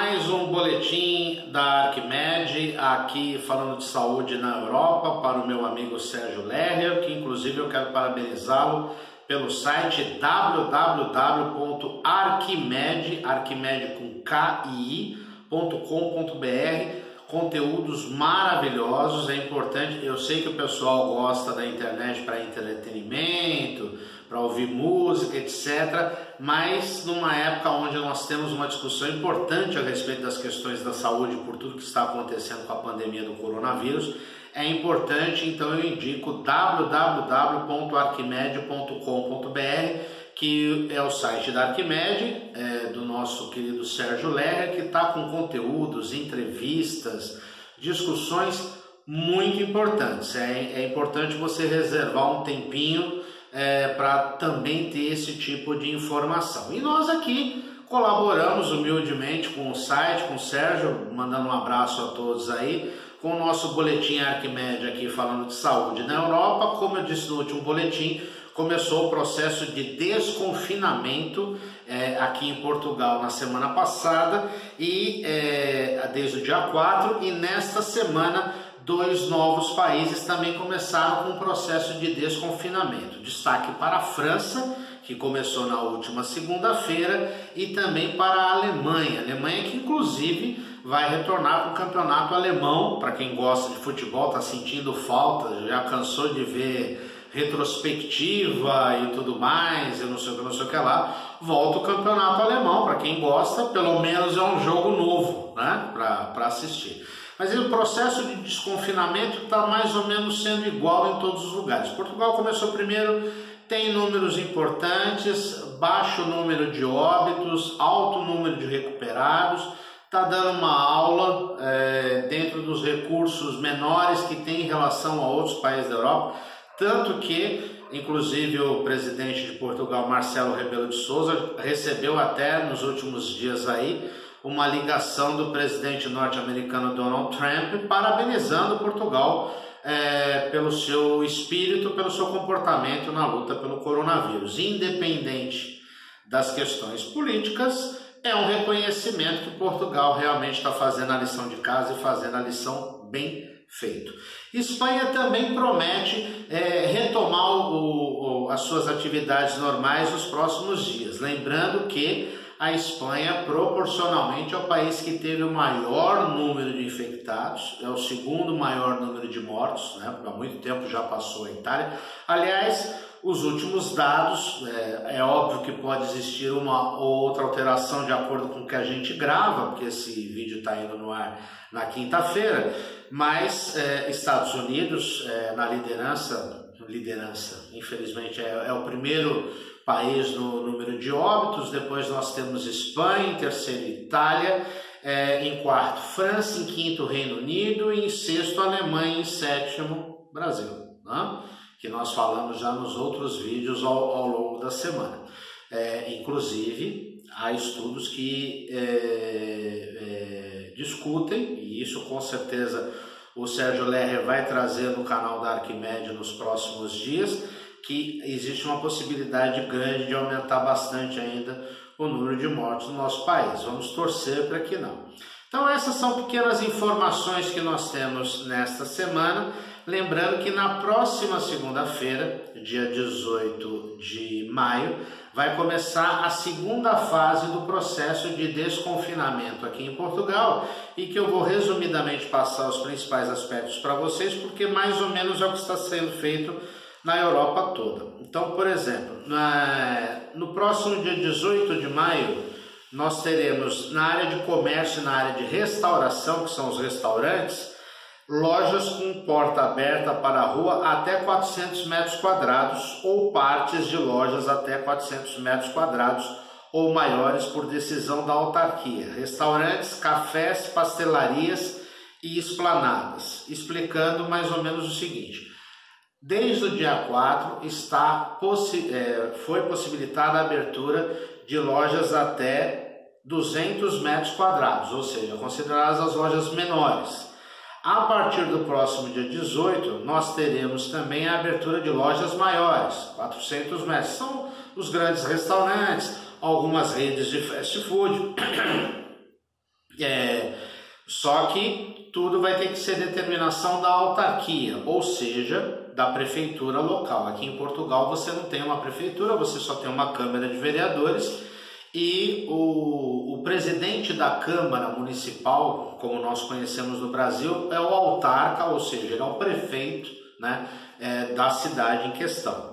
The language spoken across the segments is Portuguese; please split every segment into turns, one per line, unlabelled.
mais um boletim da Arquimed, aqui falando de saúde na Europa, para o meu amigo Sérgio Lerrer, que inclusive eu quero parabenizá-lo pelo site www.arquimed, arquimed com K-I-I.com.br, conteúdos maravilhosos, é importante. Eu sei que o pessoal gosta da internet para entretenimento, para ouvir música, etc. Mas numa época onde nós temos uma discussão importante a respeito das questões da saúde por tudo que está acontecendo com a pandemia do coronavírus, é importante, então eu indico www.arquimed.com.br que é o site da Arquimed, é, do nosso querido Sérgio Lerner, que está com conteúdos, entrevistas, discussões muito importantes. É, é importante você reservar um tempinho é, para também ter esse tipo de informação. E nós aqui colaboramos humildemente com o site, com o Sérgio, mandando um abraço a todos aí, com o nosso boletim Arquimed aqui falando de saúde na Europa. Como eu disse no último boletim, começou o processo de desconfinamento é, aqui em Portugal na semana passada e é, desde o dia 4 e nesta semana dois novos países também começaram com processo de desconfinamento. Destaque para a França, que começou na última segunda-feira, e também para a Alemanha. A Alemanha que inclusive vai retornar para o campeonato alemão. Para quem gosta de futebol, está sentindo falta, já cansou de ver retrospectiva e tudo mais, eu não sei o que, não sei o que lá, volta o campeonato alemão, para quem gosta, pelo menos é um jogo novo né, para assistir. Mas o processo de desconfinamento está mais ou menos sendo igual em todos os lugares. Portugal começou primeiro, tem números importantes, baixo número de óbitos, alto número de recuperados, está dando uma aula é, dentro dos recursos menores que tem em relação a outros países da Europa tanto que, inclusive, o presidente de Portugal, Marcelo Rebelo de Souza, recebeu até nos últimos dias aí uma ligação do presidente norte-americano Donald Trump parabenizando Portugal é, pelo seu espírito, pelo seu comportamento na luta pelo coronavírus. Independente das questões políticas, é um reconhecimento que Portugal realmente está fazendo a lição de casa e fazendo a lição bem feito. Espanha também promete é, retomar o, o, as suas atividades normais nos próximos dias. Lembrando que a Espanha, proporcionalmente, é o país que teve o maior número de infectados, é o segundo maior número de mortos, né? há muito tempo já passou a Itália. Aliás, os últimos dados, é, é, óbvio que pode existir uma ou outra alteração de acordo com o que a gente grava, porque esse vídeo está indo no ar na quinta-feira, mas é, Estados Unidos é, na liderança, liderança, infelizmente é, é, o primeiro país no número de óbitos, depois nós temos Espanha, em terceiro Itália, é, em quarto França, em quinto Reino Unido e em sexto Alemanha, em sétimo Brasil, né? que nós falamos já nos outros vídeos ao, ao longo da semana. É, inclusive, há estudos que é, é discutem, e isso com certeza o Sérgio Lerrer vai trazer no canal da Arquimédia nos próximos dias, que existe uma possibilidade grande de aumentar bastante ainda o número de mortes no nosso país. Vamos torcer para que não. Então essas são pequenas informações que nós temos nesta semana. Lembrando que na próxima segunda-feira, dia 18 de maio, vai começar a segunda fase do processo de desconfinamento aqui em Portugal e que eu vou resumidamente passar os principais aspectos para vocês, porque mais ou menos é o que está sendo feito na Europa toda. Então, por exemplo, no próximo dia 18 de maio, nós teremos na área de comércio e na área de restauração, que são os restaurantes, lojas com porta aberta para a rua até 400 metros quadrados ou partes de lojas até 400 metros quadrados ou maiores por decisão da autarquia, restaurantes, cafés, pastelarias e esplanadas, explicando mais ou menos o seguinte. Desde o dia 4 está, possi é, foi possibilitada a abertura de lojas até 200 metros quadrados, ou seja, consideradas as lojas menores. A partir do próximo dia 18, nós teremos também a abertura de lojas maiores, 400 metros. São os grandes restaurantes, algumas redes de fast food, é, Só que tudo vai ter que ser determinação da autarquia, ou seja, da prefeitura local. Aqui em Portugal você não tem uma prefeitura, você só tem uma Câmara de Vereadores e o, o presidente da Câmara Municipal, como nós conhecemos no Brasil, é o autarca, ou seja, ele é o prefeito né, é, da cidade em questão.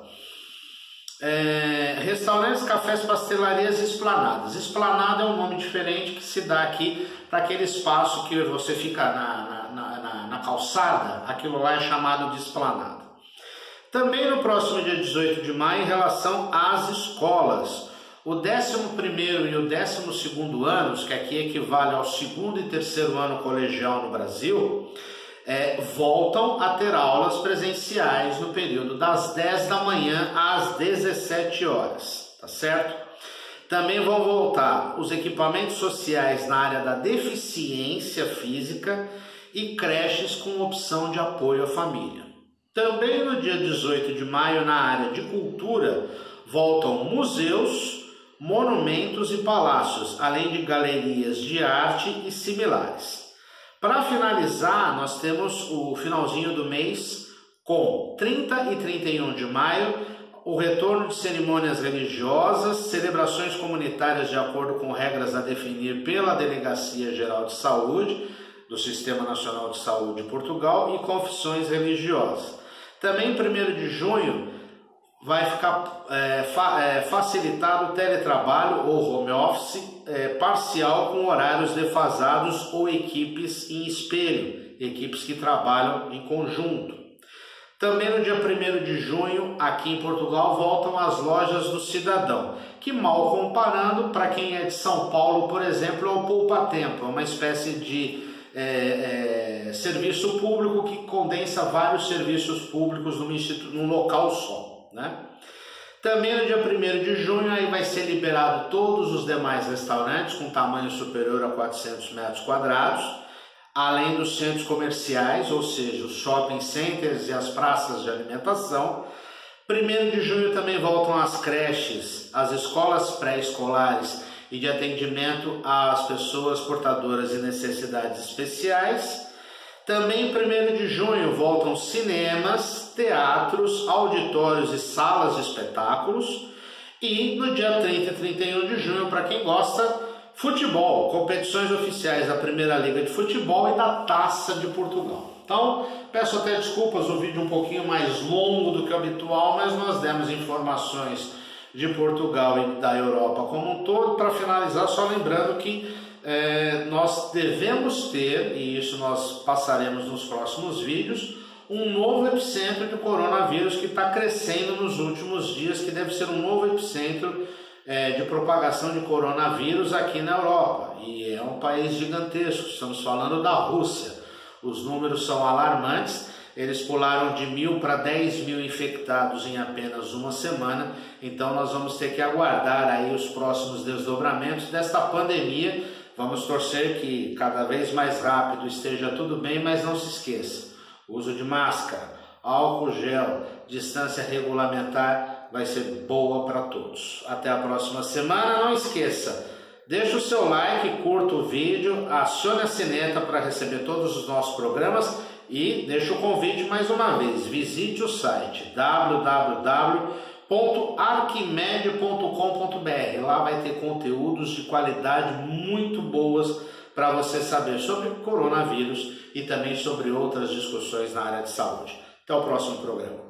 É, restaurantes, cafés, pastelarias e esplanadas. Esplanada é um nome diferente que se dá aqui para aquele espaço que você fica na, na, na, na, calçada, aquilo lá é chamado de esplanada. Também no próximo dia 18 de maio, em relação às escolas, o 11 e o 12 anos, que aqui equivale ao segundo e terceiro ano colegial no Brasil, é, voltam a ter aulas presenciais no período das 10 da manhã às 17 horas, tá certo? Também vão voltar os equipamentos sociais na área da deficiência física e creches com opção de apoio à família. Também no dia 18 de maio, na área de cultura, voltam museus, monumentos e palácios, além de galerias de arte e similares. Para finalizar, nós temos o finalzinho do mês com 30 e 31 de maio, o retorno de cerimônias religiosas, celebrações comunitárias de acordo com regras a definir pela Delegacia Geral de Saúde do Sistema Nacional de Saúde de Portugal e confissões religiosas. Também 1 de junho vai ficar é, fa, é, facilitado o teletrabalho ou home office é, parcial com horários defasados ou equipes em espelho, equipes que trabalham em conjunto. Também no dia 1 de junho, aqui em Portugal, voltam as lojas do cidadão, que mal comparando, para quem é de São Paulo, por exemplo, é o Poupa Tempo, é uma espécie de é, é, serviço público que condensa vários serviços públicos num, num local só. Né? Também no dia 1 de junho aí vai ser liberado todos os demais restaurantes com tamanho superior a 400 metros quadrados, além dos centros comerciais, ou seja, os shopping centers e as praças de alimentação. 1 de junho também voltam as creches, as escolas pré-escolares e de atendimento às pessoas portadoras de necessidades especiais. Também em 1 de junho voltam cinemas, teatros, auditórios e salas de espetáculos. E no dia 30 e 31 de junho, para quem gosta, futebol, competições oficiais da Primeira Liga de Futebol e da Taça de Portugal. Então, peço até desculpas, o vídeo um pouquinho mais longo do que o habitual, mas nós demos informações de Portugal e da Europa como um todo. Para finalizar, só lembrando que é, nós devemos ter, e isso nós passaremos nos próximos vídeos, um novo epicentro de coronavírus que está crescendo nos últimos dias, que deve ser um novo epicentro é, de propagação de coronavírus aqui na Europa. E é um país gigantesco, estamos falando da Rússia. Os números são alarmantes, eles pularam de mil para 10 mil infectados em apenas uma semana, então nós vamos ter que aguardar aí os próximos desdobramentos desta pandemia Vamos torcer que cada vez mais rápido esteja tudo bem, mas não se esqueça: uso de máscara, álcool gel, distância regulamentar vai ser boa para todos. Até a próxima semana. Não esqueça, deixe o seu like, curta o vídeo, acione a sineta para receber todos os nossos programas e deixe o convite mais uma vez. Visite o site www www.arquimedia.com.br. Lá vai ter conteúdos de qualidade muito boas para você saber sobre coronavírus e também sobre outras discussões na área de saúde. Até o próximo programa.